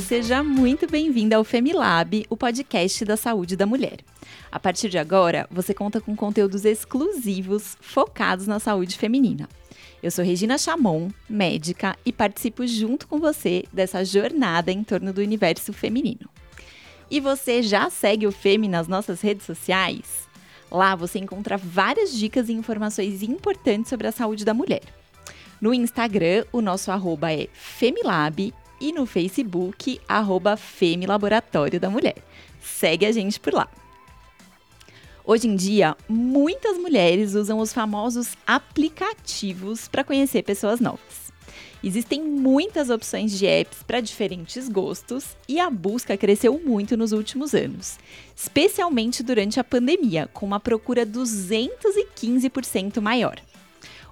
Seja muito bem-vinda ao Femilab, o podcast da saúde da mulher. A partir de agora, você conta com conteúdos exclusivos focados na saúde feminina. Eu sou Regina Chamon, médica, e participo junto com você dessa jornada em torno do universo feminino. E você já segue o Femi nas nossas redes sociais? Lá você encontra várias dicas e informações importantes sobre a saúde da mulher. No Instagram, o nosso arroba é Femilab e no Facebook, arroba Femilaboratório da Mulher. Segue a gente por lá. Hoje em dia, muitas mulheres usam os famosos aplicativos para conhecer pessoas novas. Existem muitas opções de apps para diferentes gostos e a busca cresceu muito nos últimos anos, especialmente durante a pandemia, com uma procura 215% maior.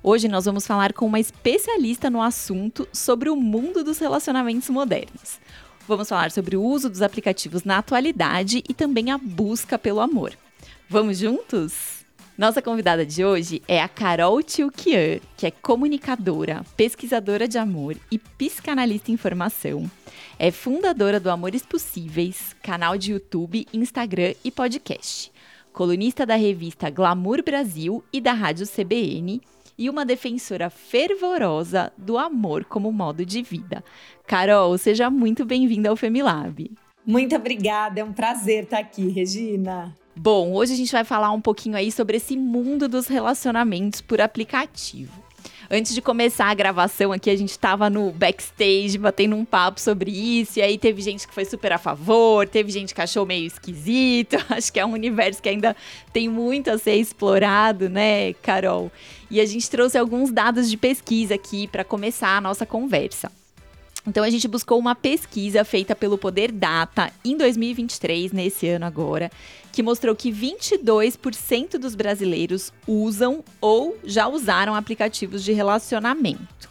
Hoje nós vamos falar com uma especialista no assunto sobre o mundo dos relacionamentos modernos. Vamos falar sobre o uso dos aplicativos na atualidade e também a busca pelo amor. Vamos juntos? Nossa convidada de hoje é a Carol Tilkian, que é comunicadora, pesquisadora de amor e psicanalista em formação. É fundadora do Amores Possíveis, canal de YouTube, Instagram e podcast. Colunista da revista Glamour Brasil e da rádio CBN e uma defensora fervorosa do amor como modo de vida. Carol, seja muito bem-vinda ao Femilab. Muito obrigada, é um prazer estar aqui, Regina. Bom, hoje a gente vai falar um pouquinho aí sobre esse mundo dos relacionamentos por aplicativo. Antes de começar a gravação aqui, a gente tava no backstage batendo um papo sobre isso. E aí teve gente que foi super a favor, teve gente que achou meio esquisito. Acho que é um universo que ainda tem muito a ser explorado, né, Carol? E a gente trouxe alguns dados de pesquisa aqui para começar a nossa conversa. Então a gente buscou uma pesquisa feita pelo Poder Data em 2023, nesse ano agora, que mostrou que 22% dos brasileiros usam ou já usaram aplicativos de relacionamento.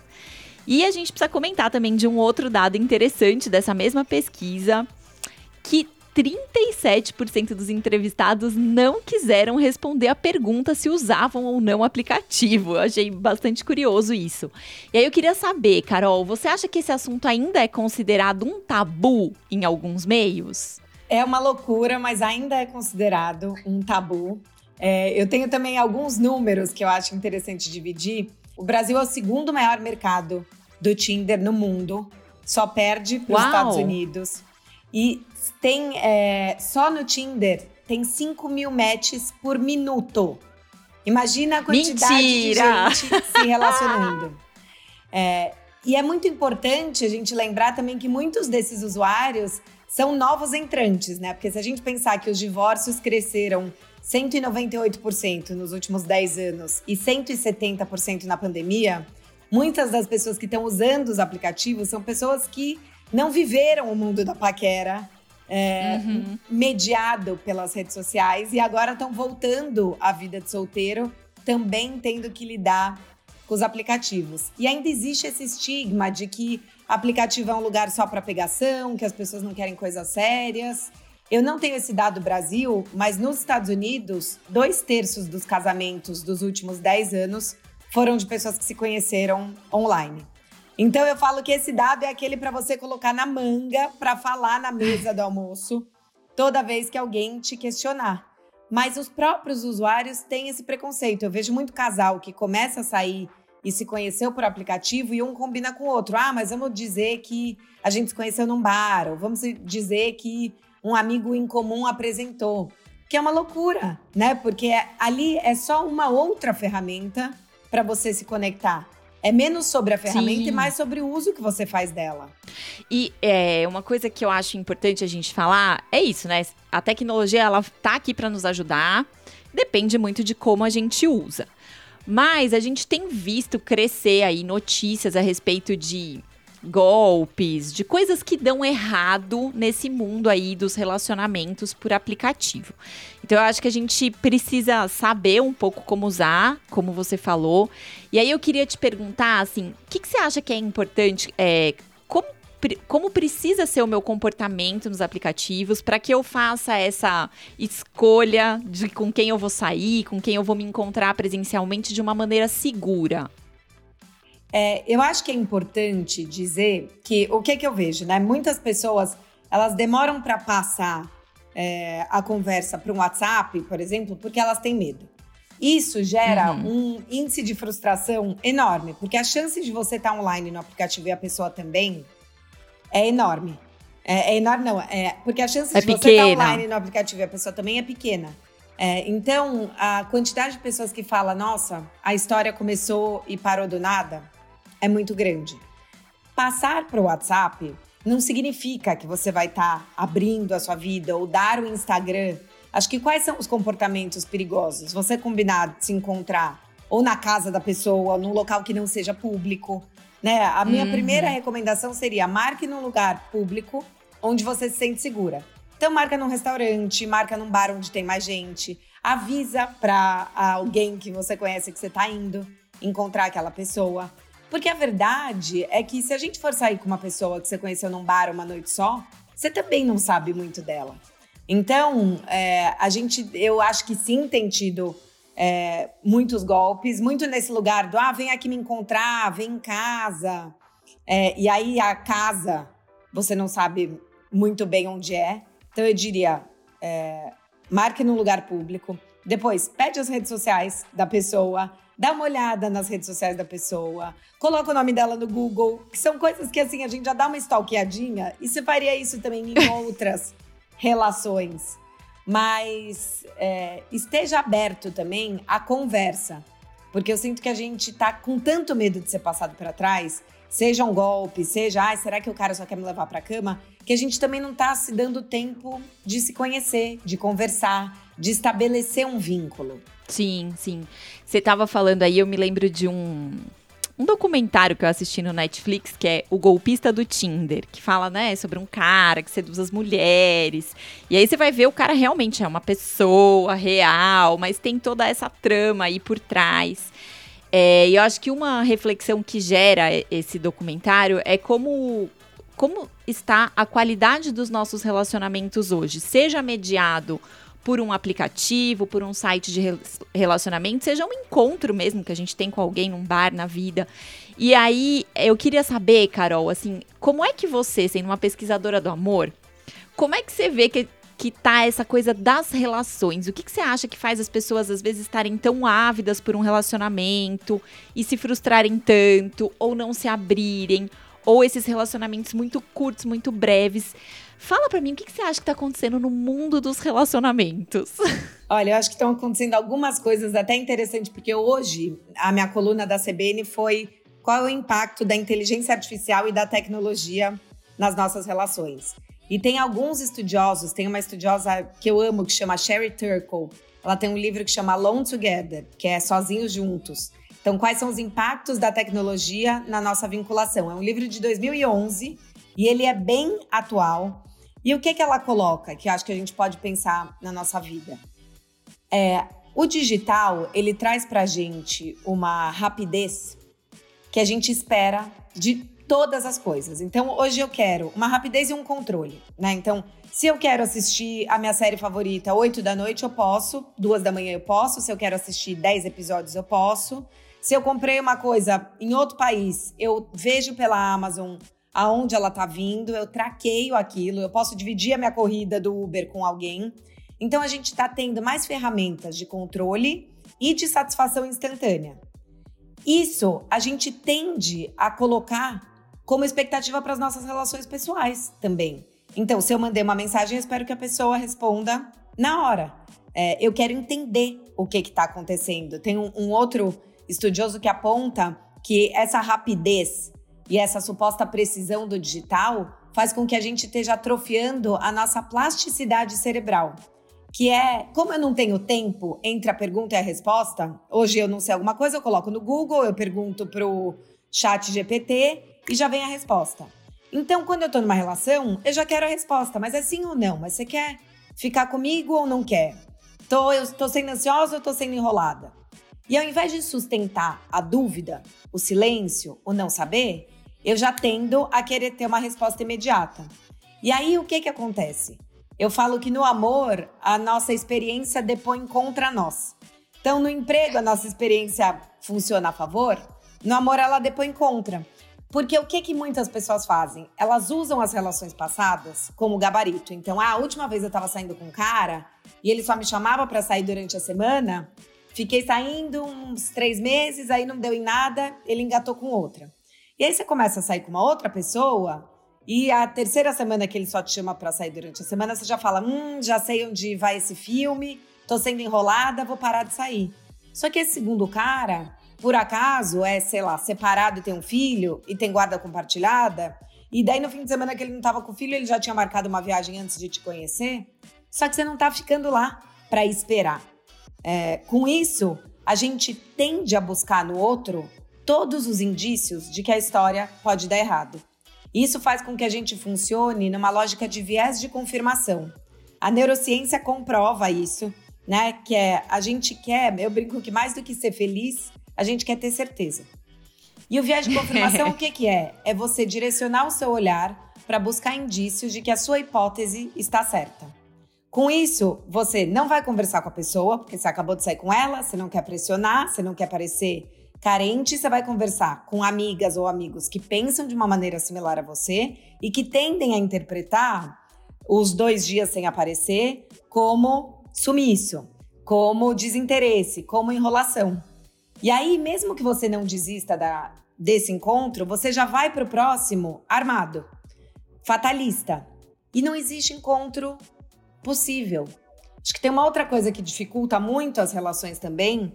E a gente precisa comentar também de um outro dado interessante dessa mesma pesquisa, que 37% dos entrevistados não quiseram responder a pergunta se usavam ou não o aplicativo. Eu achei bastante curioso isso. E aí eu queria saber, Carol, você acha que esse assunto ainda é considerado um tabu em alguns meios? É uma loucura, mas ainda é considerado um tabu. É, eu tenho também alguns números que eu acho interessante dividir. O Brasil é o segundo maior mercado do Tinder no mundo, só perde para os Estados Unidos. E tem é, só no Tinder tem 5 mil matches por minuto. Imagina a quantidade Mentira. de gente se relacionando. É, e é muito importante a gente lembrar também que muitos desses usuários são novos entrantes, né? Porque se a gente pensar que os divórcios cresceram 198% nos últimos 10 anos e 170% na pandemia, muitas das pessoas que estão usando os aplicativos são pessoas que não viveram o mundo da paquera, é, uhum. mediado pelas redes sociais e agora estão voltando à vida de solteiro, também tendo que lidar com os aplicativos. E ainda existe esse estigma de que aplicativo é um lugar só para pegação, que as pessoas não querem coisas sérias. Eu não tenho esse dado do Brasil, mas nos Estados Unidos, dois terços dos casamentos dos últimos 10 anos foram de pessoas que se conheceram online. Então eu falo que esse dado é aquele para você colocar na manga para falar na mesa do almoço toda vez que alguém te questionar. Mas os próprios usuários têm esse preconceito. Eu vejo muito casal que começa a sair e se conheceu por aplicativo e um combina com o outro. Ah, mas vamos dizer que a gente se conheceu num bar, ou vamos dizer que um amigo em comum apresentou. Que é uma loucura, né? Porque ali é só uma outra ferramenta para você se conectar. É menos sobre a ferramenta Sim. e mais sobre o uso que você faz dela. E é, uma coisa que eu acho importante a gente falar é isso, né? A tecnologia, ela tá aqui para nos ajudar, depende muito de como a gente usa. Mas a gente tem visto crescer aí notícias a respeito de golpes, de coisas que dão errado nesse mundo aí dos relacionamentos por aplicativo. Então eu acho que a gente precisa saber um pouco como usar, como você falou. E aí eu queria te perguntar, assim, o que, que você acha que é importante? É, como como precisa ser o meu comportamento nos aplicativos para que eu faça essa escolha de com quem eu vou sair, com quem eu vou me encontrar presencialmente de uma maneira segura? É, eu acho que é importante dizer que o que, que eu vejo, né? Muitas pessoas elas demoram para passar é, a conversa para um WhatsApp, por exemplo, porque elas têm medo. Isso gera uhum. um índice de frustração enorme, porque a chance de você estar tá online no aplicativo e a pessoa também é enorme. É, é enorme, não, é, porque a chance é de pequena. você estar tá online no aplicativo e a pessoa também é pequena. É, então, a quantidade de pessoas que fala, nossa, a história começou e parou do nada, é muito grande. Passar para o WhatsApp não significa que você vai estar tá abrindo a sua vida ou dar o Instagram. Acho que quais são os comportamentos perigosos? Você combinar de se encontrar ou na casa da pessoa, num local que não seja público. Né? A minha uhum. primeira recomendação seria marque num lugar público onde você se sente segura. Então marca num restaurante, marca num bar onde tem mais gente, avisa para alguém que você conhece que você está indo encontrar aquela pessoa. Porque a verdade é que se a gente for sair com uma pessoa que você conheceu num bar uma noite só, você também não sabe muito dela. Então, é, a gente, eu acho que sim tem tido é, muitos golpes, muito nesse lugar do ah, vem aqui me encontrar, vem em casa. É, e aí a casa, você não sabe muito bem onde é. Então eu diria, é, marque num lugar público. Depois, pede as redes sociais da pessoa dá uma olhada nas redes sociais da pessoa, coloca o nome dela no Google, que são coisas que assim a gente já dá uma stalkeadinha e você faria isso também em outras relações. Mas é, esteja aberto também à conversa, porque eu sinto que a gente tá com tanto medo de ser passado para trás, seja um golpe, seja, ah, será que o cara só quer me levar para cama, que a gente também não tá se dando tempo de se conhecer, de conversar, de estabelecer um vínculo. Sim, sim. Você estava falando aí, eu me lembro de um um documentário que eu assisti no Netflix, que é O Golpista do Tinder, que fala, né, sobre um cara que seduz as mulheres. E aí você vai ver o cara realmente é uma pessoa real, mas tem toda essa trama aí por trás. É, e eu acho que uma reflexão que gera esse documentário é como como está a qualidade dos nossos relacionamentos hoje, seja mediado por um aplicativo, por um site de relacionamento, seja um encontro mesmo que a gente tem com alguém num bar na vida. E aí, eu queria saber, Carol, assim, como é que você, sendo uma pesquisadora do amor, como é que você vê que, que tá essa coisa das relações? O que, que você acha que faz as pessoas, às vezes, estarem tão ávidas por um relacionamento e se frustrarem tanto, ou não se abrirem, ou esses relacionamentos muito curtos, muito breves? Fala para mim o que, que você acha que tá acontecendo no mundo dos relacionamentos. Olha, eu acho que estão acontecendo algumas coisas até interessantes, porque hoje a minha coluna da CBN foi qual é o impacto da inteligência artificial e da tecnologia nas nossas relações. E tem alguns estudiosos, tem uma estudiosa que eu amo que chama Sherry Turkle. Ela tem um livro que chama Alone Together, que é Sozinhos Juntos. Então, quais são os impactos da tecnologia na nossa vinculação? É um livro de 2011 e ele é bem atual. E o que, que ela coloca, que acho que a gente pode pensar na nossa vida? É, o digital, ele traz pra gente uma rapidez que a gente espera de todas as coisas. Então, hoje eu quero uma rapidez e um controle, né? Então, se eu quero assistir a minha série favorita 8 da noite, eu posso. Duas da manhã eu posso. Se eu quero assistir 10 episódios, eu posso. Se eu comprei uma coisa em outro país, eu vejo pela Amazon aonde ela tá vindo, eu traqueio aquilo, eu posso dividir a minha corrida do Uber com alguém. Então a gente está tendo mais ferramentas de controle e de satisfação instantânea. Isso a gente tende a colocar como expectativa para as nossas relações pessoais também. Então, se eu mandei uma mensagem, eu espero que a pessoa responda na hora. É, eu quero entender o que está acontecendo. Tem um, um outro estudioso que aponta que essa rapidez e essa suposta precisão do digital faz com que a gente esteja atrofiando a nossa plasticidade cerebral. Que é, como eu não tenho tempo entre a pergunta e a resposta, hoje eu não sei alguma coisa, eu coloco no Google, eu pergunto pro chat GPT e já vem a resposta. Então, quando eu tô numa relação, eu já quero a resposta, mas é sim ou não? Mas você quer ficar comigo ou não quer? Tô, eu tô sendo ansiosa ou tô sendo enrolada? E ao invés de sustentar a dúvida, o silêncio, o não saber, eu já tendo a querer ter uma resposta imediata. E aí o que que acontece? Eu falo que no amor a nossa experiência depõe contra nós. Então no emprego a nossa experiência funciona a favor, No amor, ela depois encontra. Porque o que, que muitas pessoas fazem? Elas usam as relações passadas como gabarito. Então, ah, a última vez eu tava saindo com um cara e ele só me chamava para sair durante a semana. Fiquei saindo uns três meses, aí não deu em nada, ele engatou com outra. E aí você começa a sair com uma outra pessoa e a terceira semana que ele só te chama para sair durante a semana, você já fala: hum, já sei onde vai esse filme, tô sendo enrolada, vou parar de sair. Só que esse segundo cara, por acaso, é, sei lá, separado e tem um filho e tem guarda compartilhada, e daí no fim de semana que ele não tava com o filho, ele já tinha marcado uma viagem antes de te conhecer, só que você não tá ficando lá para esperar. É, com isso, a gente tende a buscar no outro todos os indícios de que a história pode dar errado. Isso faz com que a gente funcione numa lógica de viés de confirmação. A neurociência comprova isso, né? Que é a gente quer, eu brinco que mais do que ser feliz, a gente quer ter certeza. E o viés de confirmação, o que, que é? É você direcionar o seu olhar para buscar indícios de que a sua hipótese está certa. Com isso, você não vai conversar com a pessoa, porque você acabou de sair com ela, você não quer pressionar, você não quer parecer carente, você vai conversar com amigas ou amigos que pensam de uma maneira similar a você e que tendem a interpretar os dois dias sem aparecer como sumiço, como desinteresse, como enrolação. E aí, mesmo que você não desista da, desse encontro, você já vai para o próximo armado, fatalista. E não existe encontro possível. Acho que tem uma outra coisa que dificulta muito as relações também,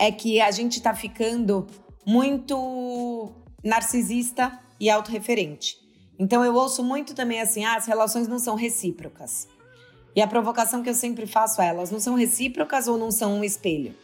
é que a gente está ficando muito narcisista e autorreferente. Então eu ouço muito também assim: ah, as relações não são recíprocas. E a provocação que eu sempre faço é: elas não são recíprocas ou não são um espelho?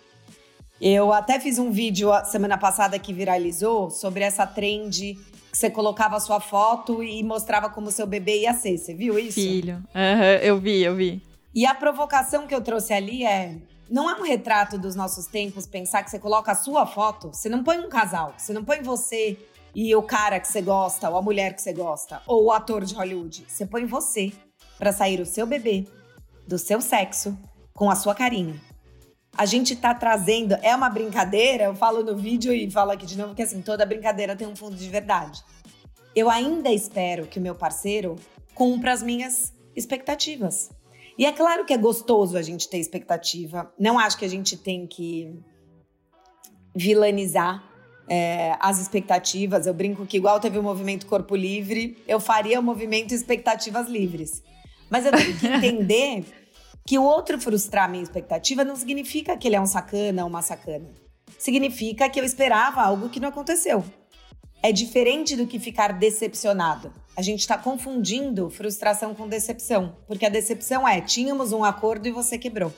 Eu até fiz um vídeo semana passada que viralizou sobre essa trend que você colocava a sua foto e mostrava como seu bebê ia ser. Você viu isso? Filho. Uhum, eu vi, eu vi. E a provocação que eu trouxe ali é: não é um retrato dos nossos tempos pensar que você coloca a sua foto, você não põe um casal, você não põe você e o cara que você gosta, ou a mulher que você gosta, ou o ator de Hollywood. Você põe você para sair o seu bebê do seu sexo com a sua carinha. A gente tá trazendo, é uma brincadeira, eu falo no vídeo e falo aqui de novo que assim, toda brincadeira tem um fundo de verdade. Eu ainda espero que o meu parceiro cumpra as minhas expectativas. E é claro que é gostoso a gente ter expectativa. Não acho que a gente tem que vilanizar é, as expectativas. Eu brinco que, igual teve o movimento Corpo Livre, eu faria o movimento Expectativas Livres. Mas eu tenho que entender que o outro frustrar minha expectativa não significa que ele é um sacana ou uma sacana. Significa que eu esperava algo que não aconteceu. É diferente do que ficar decepcionado. A gente está confundindo frustração com decepção, porque a decepção é: tínhamos um acordo e você quebrou.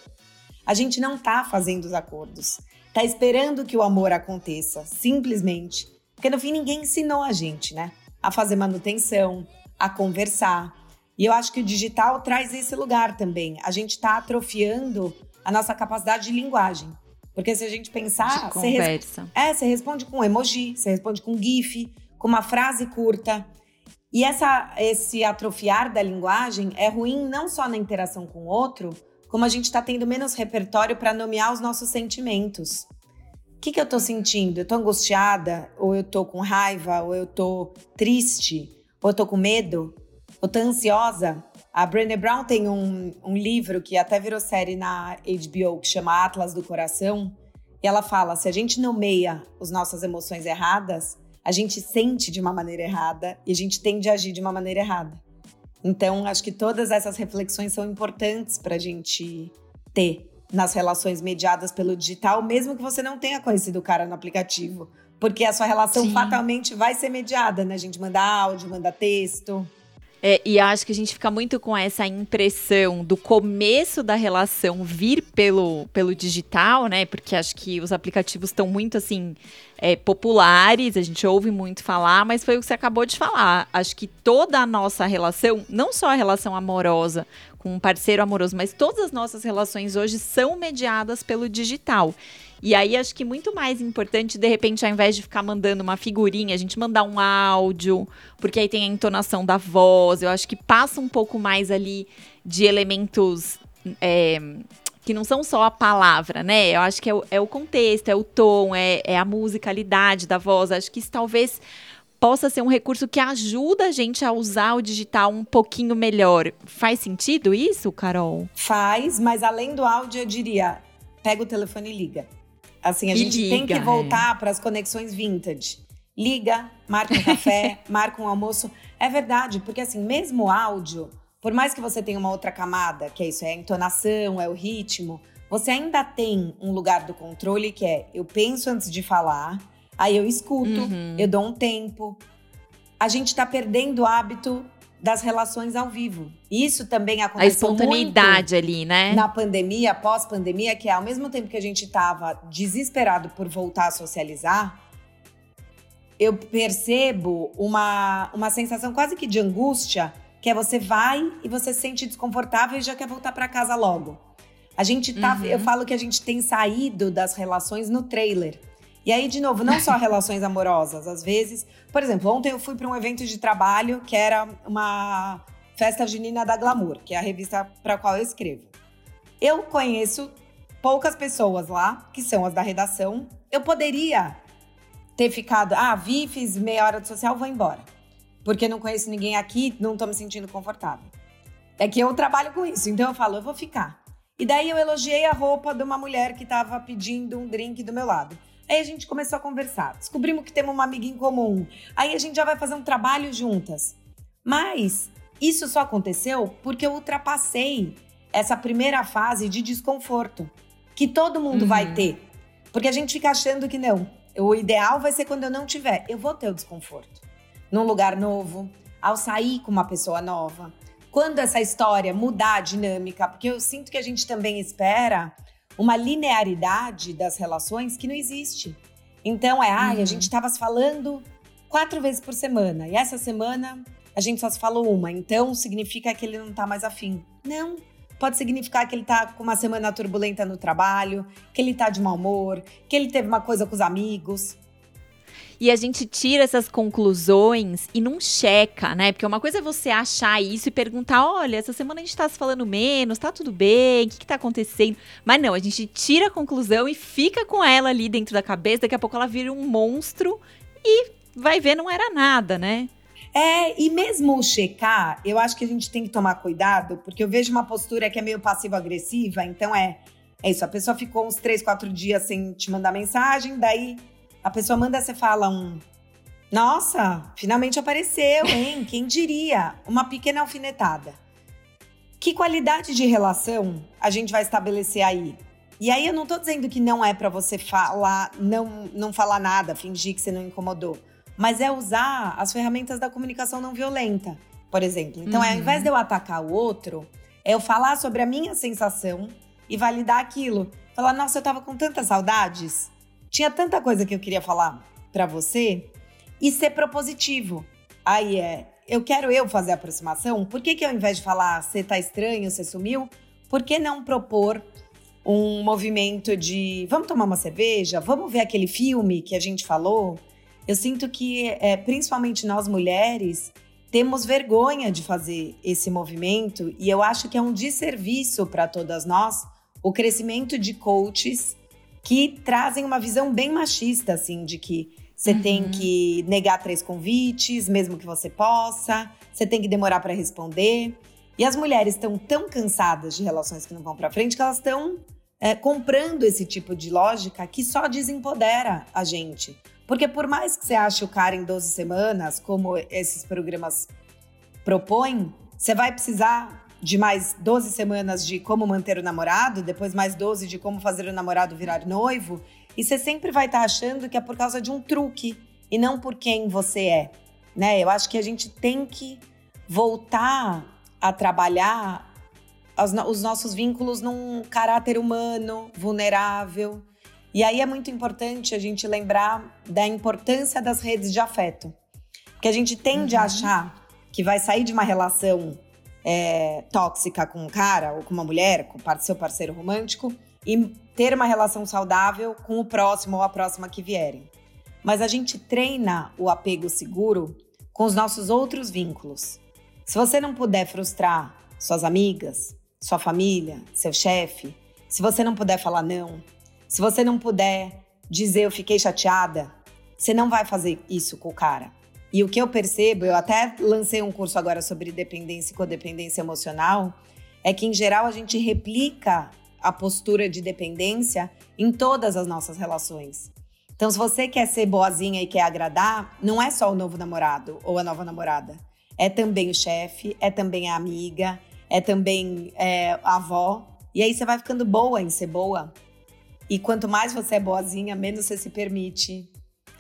A gente não está fazendo os acordos, está esperando que o amor aconteça, simplesmente. Porque no fim ninguém ensinou a gente, né? A fazer manutenção, a conversar. E eu acho que o digital traz esse lugar também. A gente está atrofiando a nossa capacidade de linguagem. Porque se a gente pensar. De conversa. Você res... É, você responde com emoji, você responde com GIF, com uma frase curta. E essa, esse atrofiar da linguagem é ruim não só na interação com o outro, como a gente está tendo menos repertório para nomear os nossos sentimentos. O que, que eu estou sentindo? Eu estou angustiada? Ou eu estou com raiva? Ou eu estou triste? Ou eu estou com medo? Ou estou ansiosa? A Brené Brown tem um, um livro que até virou série na HBO que chama Atlas do Coração. E ela fala: se a gente nomeia as nossas emoções erradas, a gente sente de uma maneira errada e a gente tende a agir de uma maneira errada. Então, acho que todas essas reflexões são importantes para a gente ter nas relações mediadas pelo digital, mesmo que você não tenha conhecido o cara no aplicativo. Porque a sua relação Sim. fatalmente vai ser mediada, né? A gente manda áudio, manda texto. É, e acho que a gente fica muito com essa impressão do começo da relação vir pelo, pelo digital, né? Porque acho que os aplicativos estão muito assim é, populares, a gente ouve muito falar, mas foi o que você acabou de falar. Acho que toda a nossa relação, não só a relação amorosa com um parceiro amoroso, mas todas as nossas relações hoje são mediadas pelo digital. E aí acho que muito mais importante, de repente, ao invés de ficar mandando uma figurinha, a gente mandar um áudio, porque aí tem a entonação da voz. Eu acho que passa um pouco mais ali de elementos. É, que não são só a palavra, né? Eu acho que é o, é o contexto, é o tom, é, é a musicalidade da voz. Acho que isso talvez possa ser um recurso que ajuda a gente a usar o digital um pouquinho melhor. Faz sentido isso, Carol? Faz, mas além do áudio, eu diria: pega o telefone e liga. Assim, a e gente liga, tem que voltar é. para as conexões vintage. Liga, marca um café, marca um almoço. É verdade, porque assim, mesmo o áudio, por mais que você tenha uma outra camada, que é isso, é a entonação, é o ritmo, você ainda tem um lugar do controle que é eu penso antes de falar, aí eu escuto, uhum. eu dou um tempo. A gente tá perdendo o hábito das relações ao vivo. Isso também aconteceu A espontaneidade ali, né? Na pandemia, pós-pandemia, que é ao mesmo tempo que a gente tava desesperado por voltar a socializar, eu percebo uma, uma sensação quase que de angústia, que é você vai e você se sente desconfortável e já quer voltar para casa logo. A gente tá, uhum. eu falo que a gente tem saído das relações no trailer. E aí, de novo, não só relações amorosas, às vezes. Por exemplo, ontem eu fui para um evento de trabalho que era uma festa junina da Glamour, que é a revista para a qual eu escrevo. Eu conheço poucas pessoas lá, que são as da redação. Eu poderia ter ficado, ah, vi, fiz meia hora de social, vou embora. Porque não conheço ninguém aqui, não tô me sentindo confortável. É que eu trabalho com isso, então eu falo, eu vou ficar. E daí eu elogiei a roupa de uma mulher que estava pedindo um drink do meu lado. Aí a gente começou a conversar, descobrimos que temos uma amiga em comum. Aí a gente já vai fazer um trabalho juntas. Mas isso só aconteceu porque eu ultrapassei essa primeira fase de desconforto que todo mundo uhum. vai ter. Porque a gente fica achando que não, o ideal vai ser quando eu não tiver. Eu vou ter o desconforto. Num lugar novo, ao sair com uma pessoa nova. Quando essa história mudar a dinâmica, porque eu sinto que a gente também espera uma linearidade das relações que não existe. Então é, ai, uhum. a gente estava se falando quatro vezes por semana e essa semana a gente só se falou uma, então significa que ele não tá mais afim. Não, Pode significar que ele tá com uma semana turbulenta no trabalho, que ele tá de mau humor, que ele teve uma coisa com os amigos. E a gente tira essas conclusões e não checa, né? Porque uma coisa é você achar isso e perguntar: olha, essa semana a gente tá se falando menos, tá tudo bem, o que, que tá acontecendo? Mas não, a gente tira a conclusão e fica com ela ali dentro da cabeça, daqui a pouco ela vira um monstro e vai ver, não era nada, né? É, e mesmo checar, eu acho que a gente tem que tomar cuidado, porque eu vejo uma postura que é meio passivo-agressiva, então é, é isso, a pessoa ficou uns três, quatro dias sem te mandar mensagem, daí a pessoa manda, você fala um. Nossa, finalmente apareceu, hein? Quem diria? Uma pequena alfinetada. Que qualidade de relação a gente vai estabelecer aí? E aí eu não tô dizendo que não é para você falar, não, não falar nada, fingir que você não incomodou mas é usar as ferramentas da comunicação não violenta, por exemplo. Então, uhum. ao invés de eu atacar o outro, é eu falar sobre a minha sensação e validar aquilo. Falar, nossa, eu tava com tantas saudades, tinha tanta coisa que eu queria falar para você, e ser propositivo. Aí é, eu quero eu fazer a aproximação, por que, que ao invés de falar você tá estranho, você sumiu, por que não propor um movimento de vamos tomar uma cerveja, vamos ver aquele filme que a gente falou? Eu sinto que, é, principalmente nós mulheres, temos vergonha de fazer esse movimento e eu acho que é um desserviço para todas nós o crescimento de coaches que trazem uma visão bem machista, assim, de que você uhum. tem que negar três convites, mesmo que você possa, você tem que demorar para responder. E as mulheres estão tão cansadas de relações que não vão para frente que elas estão é, comprando esse tipo de lógica que só desempodera a gente. Porque por mais que você ache o cara em 12 semanas, como esses programas propõem, você vai precisar de mais 12 semanas de como manter o namorado, depois mais 12 de como fazer o namorado virar noivo, e você sempre vai estar tá achando que é por causa de um truque e não por quem você é, né? Eu acho que a gente tem que voltar a trabalhar os nossos vínculos num caráter humano, vulnerável, e aí é muito importante a gente lembrar da importância das redes de afeto. Porque a gente tende uhum. a achar que vai sair de uma relação é, tóxica com um cara ou com uma mulher, com seu parceiro romântico, e ter uma relação saudável com o próximo ou a próxima que vierem. Mas a gente treina o apego seguro com os nossos outros vínculos. Se você não puder frustrar suas amigas, sua família, seu chefe, se você não puder falar não, se você não puder dizer eu fiquei chateada, você não vai fazer isso com o cara. E o que eu percebo, eu até lancei um curso agora sobre dependência e codependência emocional, é que em geral a gente replica a postura de dependência em todas as nossas relações. Então, se você quer ser boazinha e quer agradar, não é só o novo namorado ou a nova namorada. É também o chefe, é também a amiga, é também é, a avó. E aí você vai ficando boa em ser boa. E quanto mais você é boazinha, menos você se permite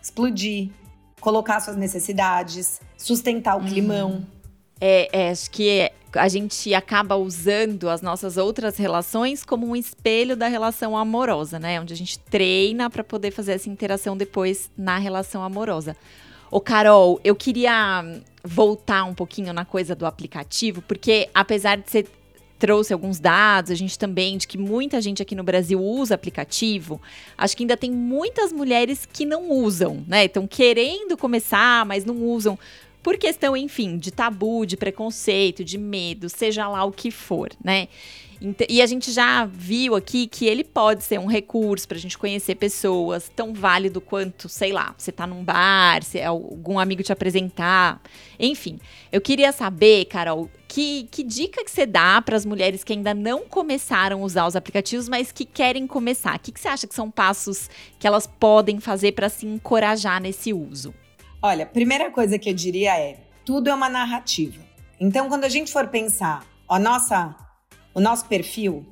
explodir, colocar suas necessidades, sustentar o climão. Uhum. É, é, acho que é, a gente acaba usando as nossas outras relações como um espelho da relação amorosa, né? Onde a gente treina para poder fazer essa interação depois na relação amorosa. Ô, Carol, eu queria voltar um pouquinho na coisa do aplicativo, porque apesar de ser trouxe alguns dados, a gente também, de que muita gente aqui no Brasil usa aplicativo, acho que ainda tem muitas mulheres que não usam, né? Estão querendo começar, mas não usam. Por questão, enfim, de tabu, de preconceito, de medo, seja lá o que for, né? E a gente já viu aqui que ele pode ser um recurso para a gente conhecer pessoas, tão válido quanto, sei lá, você tá num bar, se algum amigo te apresentar. Enfim, eu queria saber, Carol, que, que dica que você dá para as mulheres que ainda não começaram a usar os aplicativos, mas que querem começar? O que, que você acha que são passos que elas podem fazer para se encorajar nesse uso? Olha, primeira coisa que eu diria é: tudo é uma narrativa. Então, quando a gente for pensar a nossa o nosso perfil,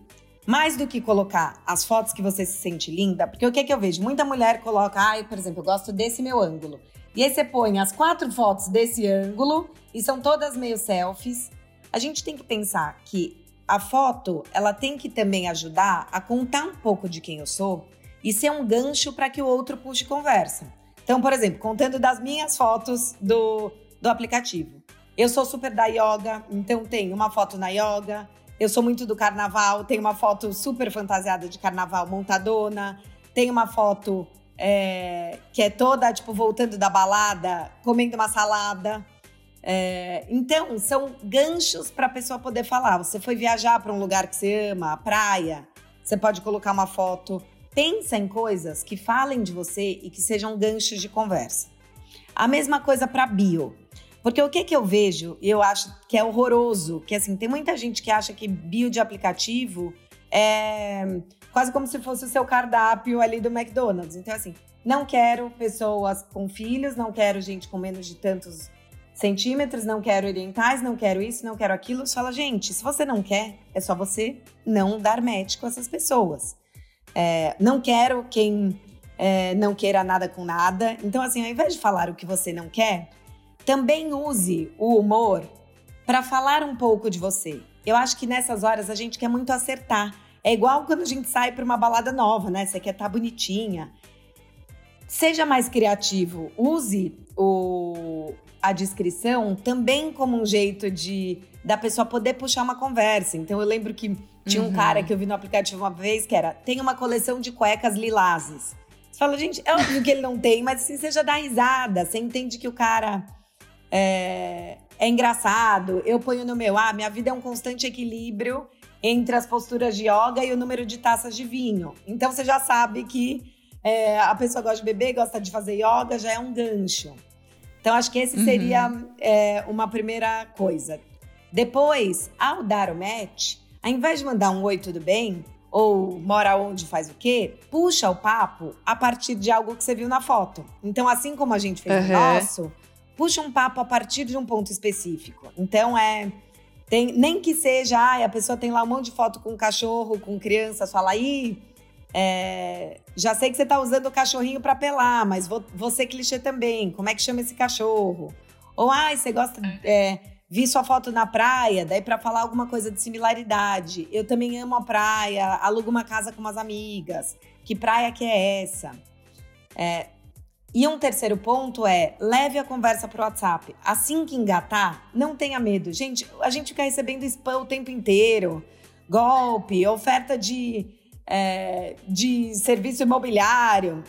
mais do que colocar as fotos que você se sente linda, porque o que, é que eu vejo? Muita mulher coloca, ai, por exemplo, eu gosto desse meu ângulo. E aí você põe as quatro fotos desse ângulo e são todas meio selfies. A gente tem que pensar que a foto, ela tem que também ajudar a contar um pouco de quem eu sou e ser um gancho para que o outro puxe conversa. Então, por exemplo, contando das minhas fotos do, do aplicativo. Eu sou super da yoga, então tem uma foto na yoga, eu sou muito do carnaval, tem uma foto super fantasiada de carnaval montadona, tem uma foto é, que é toda, tipo, voltando da balada, comendo uma salada. É, então, são ganchos para a pessoa poder falar. Você foi viajar para um lugar que você ama, a praia, você pode colocar uma foto. Pensa em coisas que falem de você e que sejam ganchos de conversa. A mesma coisa para bio. Porque o que que eu vejo, eu acho que é horroroso, que assim, tem muita gente que acha que bio de aplicativo é quase como se fosse o seu cardápio ali do McDonald's. Então, assim, não quero pessoas com filhos, não quero gente com menos de tantos centímetros, não quero orientais, não quero isso, não quero aquilo. Você fala, gente, se você não quer, é só você não dar match com essas pessoas. É, não quero quem é, não queira nada com nada. Então, assim, ao invés de falar o que você não quer, também use o humor para falar um pouco de você. Eu acho que nessas horas a gente quer muito acertar. É igual quando a gente sai para uma balada nova, né? Você quer estar tá bonitinha. Seja mais criativo. Use o, a descrição também como um jeito de da pessoa poder puxar uma conversa. Então eu lembro que tinha um uhum. cara que eu vi no aplicativo uma vez que era: tem uma coleção de cuecas lilazes. Você fala, gente, é óbvio que ele não tem, mas assim, você já dá risada. Você entende que o cara é, é engraçado. Eu ponho no meu, ah, minha vida é um constante equilíbrio entre as posturas de yoga e o número de taças de vinho. Então você já sabe que é, a pessoa gosta de beber, gosta de fazer yoga, já é um gancho. Então acho que esse seria uhum. é, uma primeira coisa. Depois, ao dar o match, ao invés de mandar um oi, tudo bem? Ou mora onde, faz o quê? Puxa o papo a partir de algo que você viu na foto. Então, assim como a gente fez uhum. o nosso, puxa um papo a partir de um ponto específico. Então é. Tem, nem que seja, ah, a pessoa tem lá um monte de foto com cachorro, com criança, fala aí. É, já sei que você tá usando o cachorrinho para pelar, mas vou, ser clichê também. Como é que chama esse cachorro? Ou, ah, você gosta. É, vi sua foto na praia, daí para falar alguma coisa de similaridade. Eu também amo a praia, alugo uma casa com umas amigas. Que praia que é essa? É, e um terceiro ponto é leve a conversa para o WhatsApp. Assim que engatar, não tenha medo. Gente, a gente fica recebendo spam o tempo inteiro. Golpe, oferta de, é, de serviço imobiliário.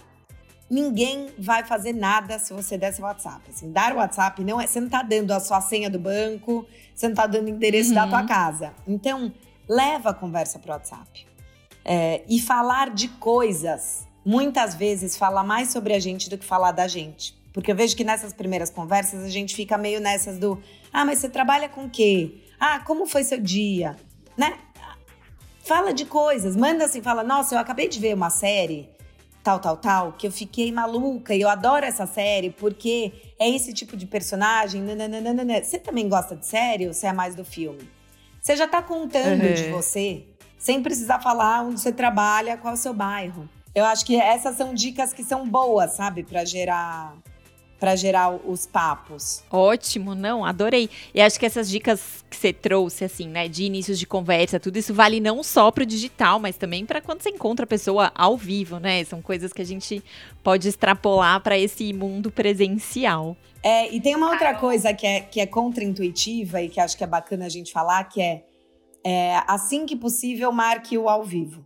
Ninguém vai fazer nada se você der seu WhatsApp. Assim, dar o WhatsApp não é. Você não está dando a sua senha do banco, você não está dando o endereço uhum. da tua casa. Então, leva a conversa para o WhatsApp. É, e falar de coisas, muitas vezes, fala mais sobre a gente do que falar da gente. Porque eu vejo que nessas primeiras conversas a gente fica meio nessas do: ah, mas você trabalha com o quê? Ah, como foi seu dia? Né? Fala de coisas, manda assim, fala: nossa, eu acabei de ver uma série, tal, tal, tal, que eu fiquei maluca e eu adoro essa série porque é esse tipo de personagem. Nananana. Você também gosta de série ou você é mais do filme? Você já tá contando uhum. de você, sem precisar falar onde você trabalha, qual é o seu bairro. Eu acho que essas são dicas que são boas, sabe, para gerar para gerar os papos. Ótimo, não, adorei. E acho que essas dicas que você trouxe, assim, né, de inícios de conversa, tudo isso vale não só para o digital, mas também para quando você encontra a pessoa ao vivo, né? São coisas que a gente pode extrapolar para esse mundo presencial. É, e tem uma outra coisa que é, que é contra-intuitiva e que acho que é bacana a gente falar, que é, é assim que possível, marque o ao vivo.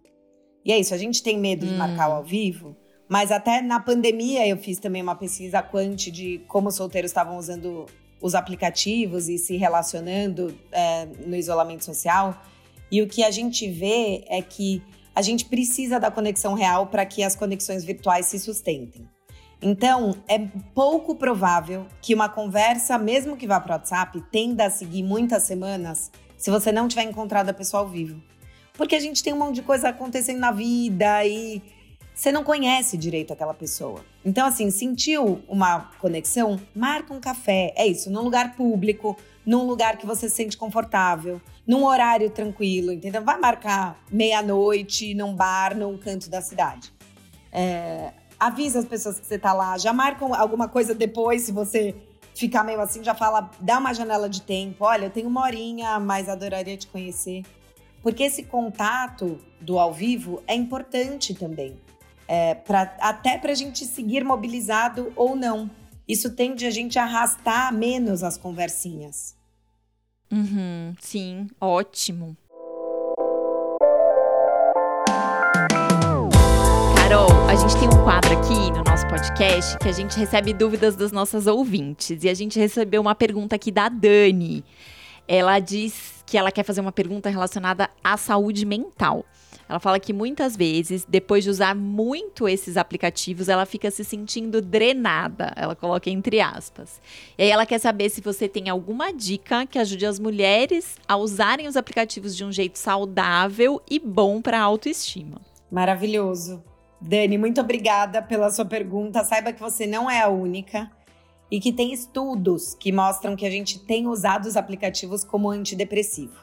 E é isso, a gente tem medo de marcar o hum. ao vivo, mas até na pandemia eu fiz também uma pesquisa quant de como os solteiros estavam usando os aplicativos e se relacionando é, no isolamento social. E o que a gente vê é que a gente precisa da conexão real para que as conexões virtuais se sustentem. Então, é pouco provável que uma conversa, mesmo que vá para o WhatsApp, tenda a seguir muitas semanas se você não tiver encontrado a pessoa ao vivo. Porque a gente tem um monte de coisa acontecendo na vida e você não conhece direito aquela pessoa. Então, assim, sentiu uma conexão? Marca um café. É isso, num lugar público, num lugar que você se sente confortável, num horário tranquilo, entendeu? Vai marcar meia-noite, num bar, num canto da cidade. É, avisa as pessoas que você tá lá, já marcam alguma coisa depois, se você ficar meio assim, já fala, dá uma janela de tempo. Olha, eu tenho uma horinha, mas adoraria te conhecer. Porque esse contato do ao vivo é importante também é, pra, até para a gente seguir mobilizado ou não. Isso tende a gente arrastar menos as conversinhas. Uhum, sim, ótimo. Carol, a gente tem um quadro aqui no nosso podcast que a gente recebe dúvidas das nossas ouvintes. E a gente recebeu uma pergunta aqui da Dani. Ela diz que ela quer fazer uma pergunta relacionada à saúde mental. Ela fala que muitas vezes, depois de usar muito esses aplicativos, ela fica se sentindo drenada. Ela coloca entre aspas. E aí ela quer saber se você tem alguma dica que ajude as mulheres a usarem os aplicativos de um jeito saudável e bom para a autoestima. Maravilhoso. Dani, muito obrigada pela sua pergunta. Saiba que você não é a única e que tem estudos que mostram que a gente tem usado os aplicativos como antidepressivo.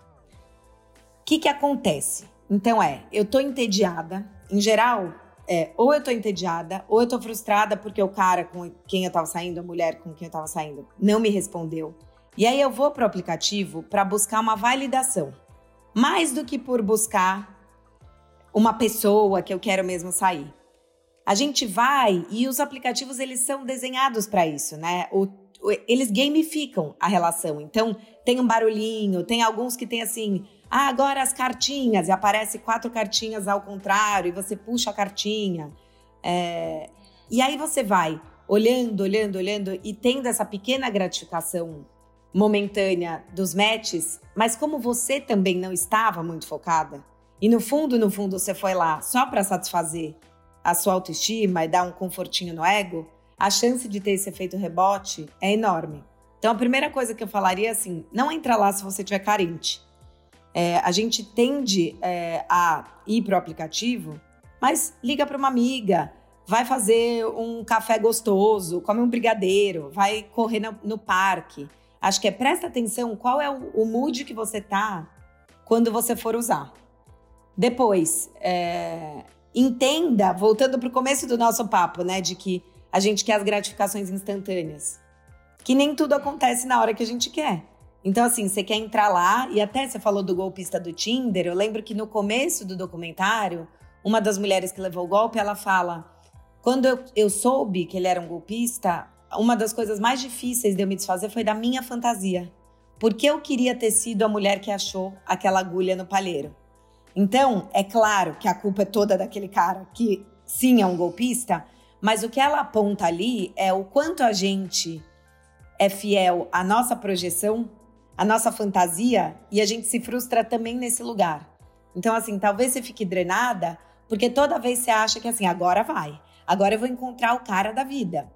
O que, que acontece? Então é, eu tô entediada. Em geral, é, ou eu tô entediada, ou eu tô frustrada porque o cara com quem eu tava saindo, a mulher com quem eu tava saindo, não me respondeu. E aí eu vou pro aplicativo para buscar uma validação. Mais do que por buscar uma pessoa que eu quero mesmo sair. A gente vai e os aplicativos eles são desenhados para isso, né? O, o, eles gamificam a relação. Então, tem um barulhinho, tem alguns que tem assim, ah, agora as cartinhas, e aparece quatro cartinhas ao contrário, e você puxa a cartinha. É... E aí você vai olhando, olhando, olhando e tendo essa pequena gratificação momentânea dos matches, mas como você também não estava muito focada, e no fundo, no fundo, você foi lá só para satisfazer a sua autoestima e dar um confortinho no ego, a chance de ter esse efeito rebote é enorme. Então, a primeira coisa que eu falaria é assim: não entra lá se você estiver carente. É, a gente tende é, a ir para o aplicativo, mas liga para uma amiga, vai fazer um café gostoso, come um brigadeiro, vai correr no, no parque. Acho que é presta atenção qual é o, o, mood que você tá quando você for usar. Depois, é, entenda, voltando para o começo do nosso papo, né, de que a gente quer as gratificações instantâneas, que nem tudo acontece na hora que a gente quer. Então, assim, você quer entrar lá, e até você falou do golpista do Tinder, eu lembro que no começo do documentário, uma das mulheres que levou o golpe, ela fala: quando eu, eu soube que ele era um golpista, uma das coisas mais difíceis de eu me desfazer foi da minha fantasia. Porque eu queria ter sido a mulher que achou aquela agulha no palheiro. Então, é claro que a culpa é toda daquele cara que sim é um golpista, mas o que ela aponta ali é o quanto a gente é fiel à nossa projeção a nossa fantasia e a gente se frustra também nesse lugar. Então, assim, talvez você fique drenada, porque toda vez você acha que assim, agora vai. Agora eu vou encontrar o cara da vida.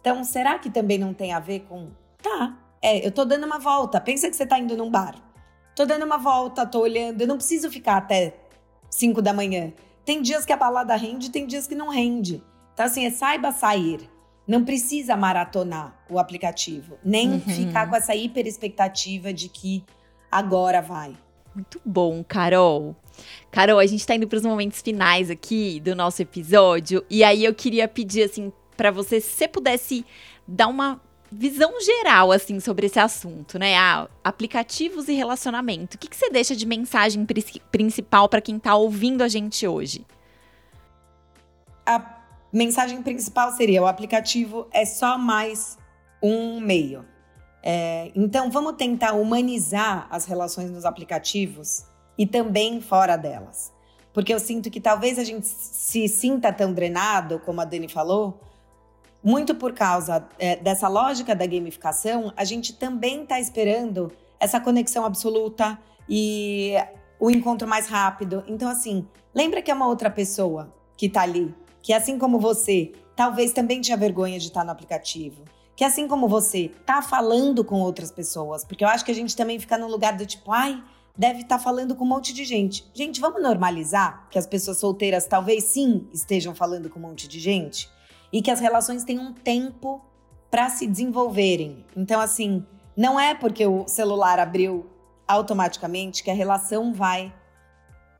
Então, será que também não tem a ver com. Tá, é, eu tô dando uma volta. Pensa que você tá indo num bar. Tô dando uma volta, tô olhando. Eu não preciso ficar até 5 da manhã. Tem dias que a balada rende, tem dias que não rende. Então, assim, é saiba sair. Não precisa maratonar o aplicativo, nem uhum. ficar com essa hiper expectativa de que agora vai. Muito bom, Carol. Carol, a gente tá indo para os momentos finais aqui do nosso episódio, e aí eu queria pedir assim para você se você pudesse dar uma visão geral assim sobre esse assunto, né? Ah, aplicativos e relacionamento. O que, que você deixa de mensagem principal para quem está ouvindo a gente hoje? A mensagem principal seria: o aplicativo é só mais um meio. É, então, vamos tentar humanizar as relações nos aplicativos e também fora delas. Porque eu sinto que talvez a gente se sinta tão drenado, como a Dani falou, muito por causa é, dessa lógica da gamificação, a gente também está esperando essa conexão absoluta e o encontro mais rápido. Então, assim, lembra que é uma outra pessoa que está ali, que assim como você, talvez também tinha vergonha de estar no aplicativo. Que assim como você, tá falando com outras pessoas. Porque eu acho que a gente também fica num lugar do tipo, ai, deve estar tá falando com um monte de gente. Gente, vamos normalizar que as pessoas solteiras talvez sim estejam falando com um monte de gente e que as relações têm um tempo para se desenvolverem. Então, assim, não é porque o celular abriu automaticamente que a relação vai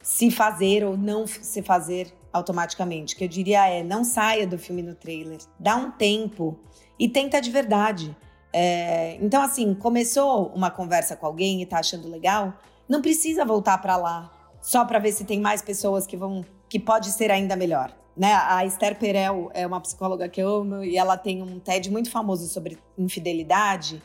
se fazer ou não se fazer automaticamente. Que eu diria é: não saia do filme no trailer, dá um tempo e tenta de verdade. É, então, assim, começou uma conversa com alguém e tá achando legal, não precisa voltar para lá só para ver se tem mais pessoas que vão, que pode ser ainda melhor. Né? A Esther Perel é uma psicóloga que eu amo e ela tem um TED muito famoso sobre infidelidade.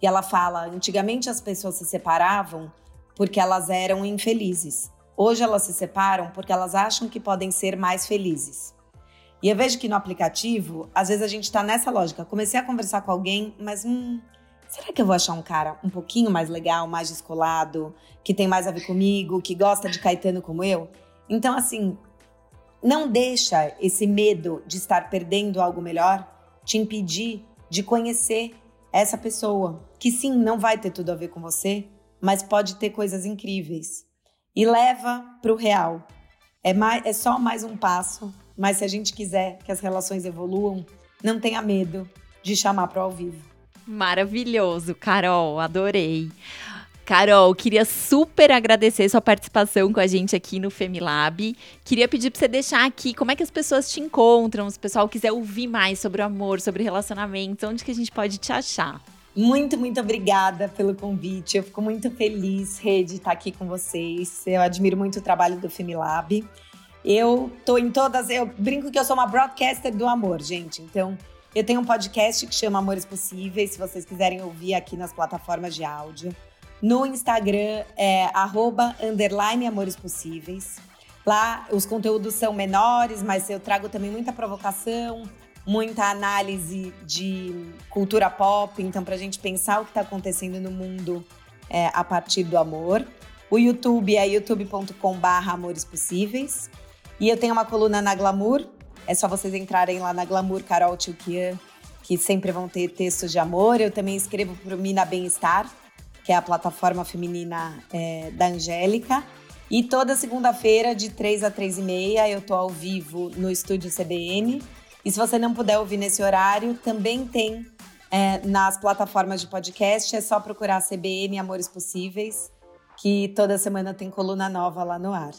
E ela fala: antigamente as pessoas se separavam porque elas eram infelizes. Hoje elas se separam porque elas acham que podem ser mais felizes. E eu vejo que no aplicativo, às vezes a gente tá nessa lógica. Comecei a conversar com alguém, mas hum, será que eu vou achar um cara um pouquinho mais legal, mais descolado, que tem mais a ver comigo, que gosta de Caetano como eu? Então, assim, não deixa esse medo de estar perdendo algo melhor te impedir de conhecer essa pessoa, que sim, não vai ter tudo a ver com você, mas pode ter coisas incríveis e leva para o real. É, mais, é só mais um passo, mas se a gente quiser que as relações evoluam, não tenha medo de chamar para ao vivo. Maravilhoso, Carol, adorei. Carol, queria super agradecer sua participação com a gente aqui no Femilab. Queria pedir para você deixar aqui como é que as pessoas te encontram, se o pessoal quiser ouvir mais sobre o amor, sobre relacionamentos, onde que a gente pode te achar. Muito, muito obrigada pelo convite. Eu fico muito feliz, Rede, de estar aqui com vocês. Eu admiro muito o trabalho do Femilab. Eu tô em todas. Eu brinco que eu sou uma broadcaster do amor, gente. Então, eu tenho um podcast que chama Amores Possíveis, se vocês quiserem ouvir aqui nas plataformas de áudio. No Instagram é arroba, underline Amores Possíveis. Lá os conteúdos são menores, mas eu trago também muita provocação, muita análise de cultura pop, então para a gente pensar o que está acontecendo no mundo é, a partir do amor. O YouTube é youtube.com/barra Amores Possíveis. E eu tenho uma coluna na Glamour. É só vocês entrarem lá na Glamour Carol Tchukian, que sempre vão ter textos de amor. Eu também escrevo para o Mina Bem-Estar, que é a plataforma feminina é, da Angélica. E toda segunda-feira, de 3 a 3 e meia, eu tô ao vivo no estúdio CBN e se você não puder ouvir nesse horário, também tem é, nas plataformas de podcast. É só procurar CBN Amores Possíveis, que toda semana tem coluna nova lá no ar.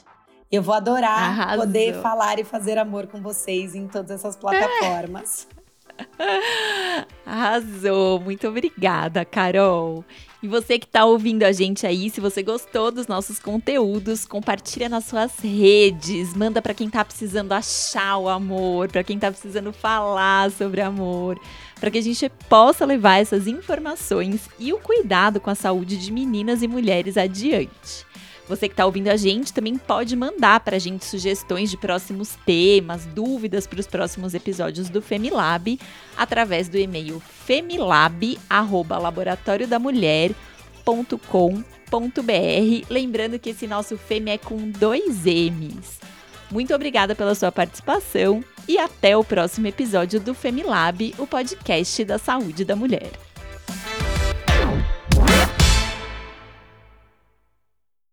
Eu vou adorar Arrasou. poder falar e fazer amor com vocês em todas essas plataformas. Arrasou! Muito obrigada, Carol. E você que está ouvindo a gente aí, se você gostou dos nossos conteúdos, compartilha nas suas redes, manda para quem está precisando achar o amor, para quem está precisando falar sobre amor, para que a gente possa levar essas informações e o cuidado com a saúde de meninas e mulheres adiante. Você que está ouvindo a gente também pode mandar para a gente sugestões de próximos temas, dúvidas para os próximos episódios do Femilab através do e-mail femilab@laboratoriodamulher.com.br. Lembrando que esse nosso Fêmea é com dois M's. Muito obrigada pela sua participação e até o próximo episódio do Femilab, o podcast da saúde da mulher.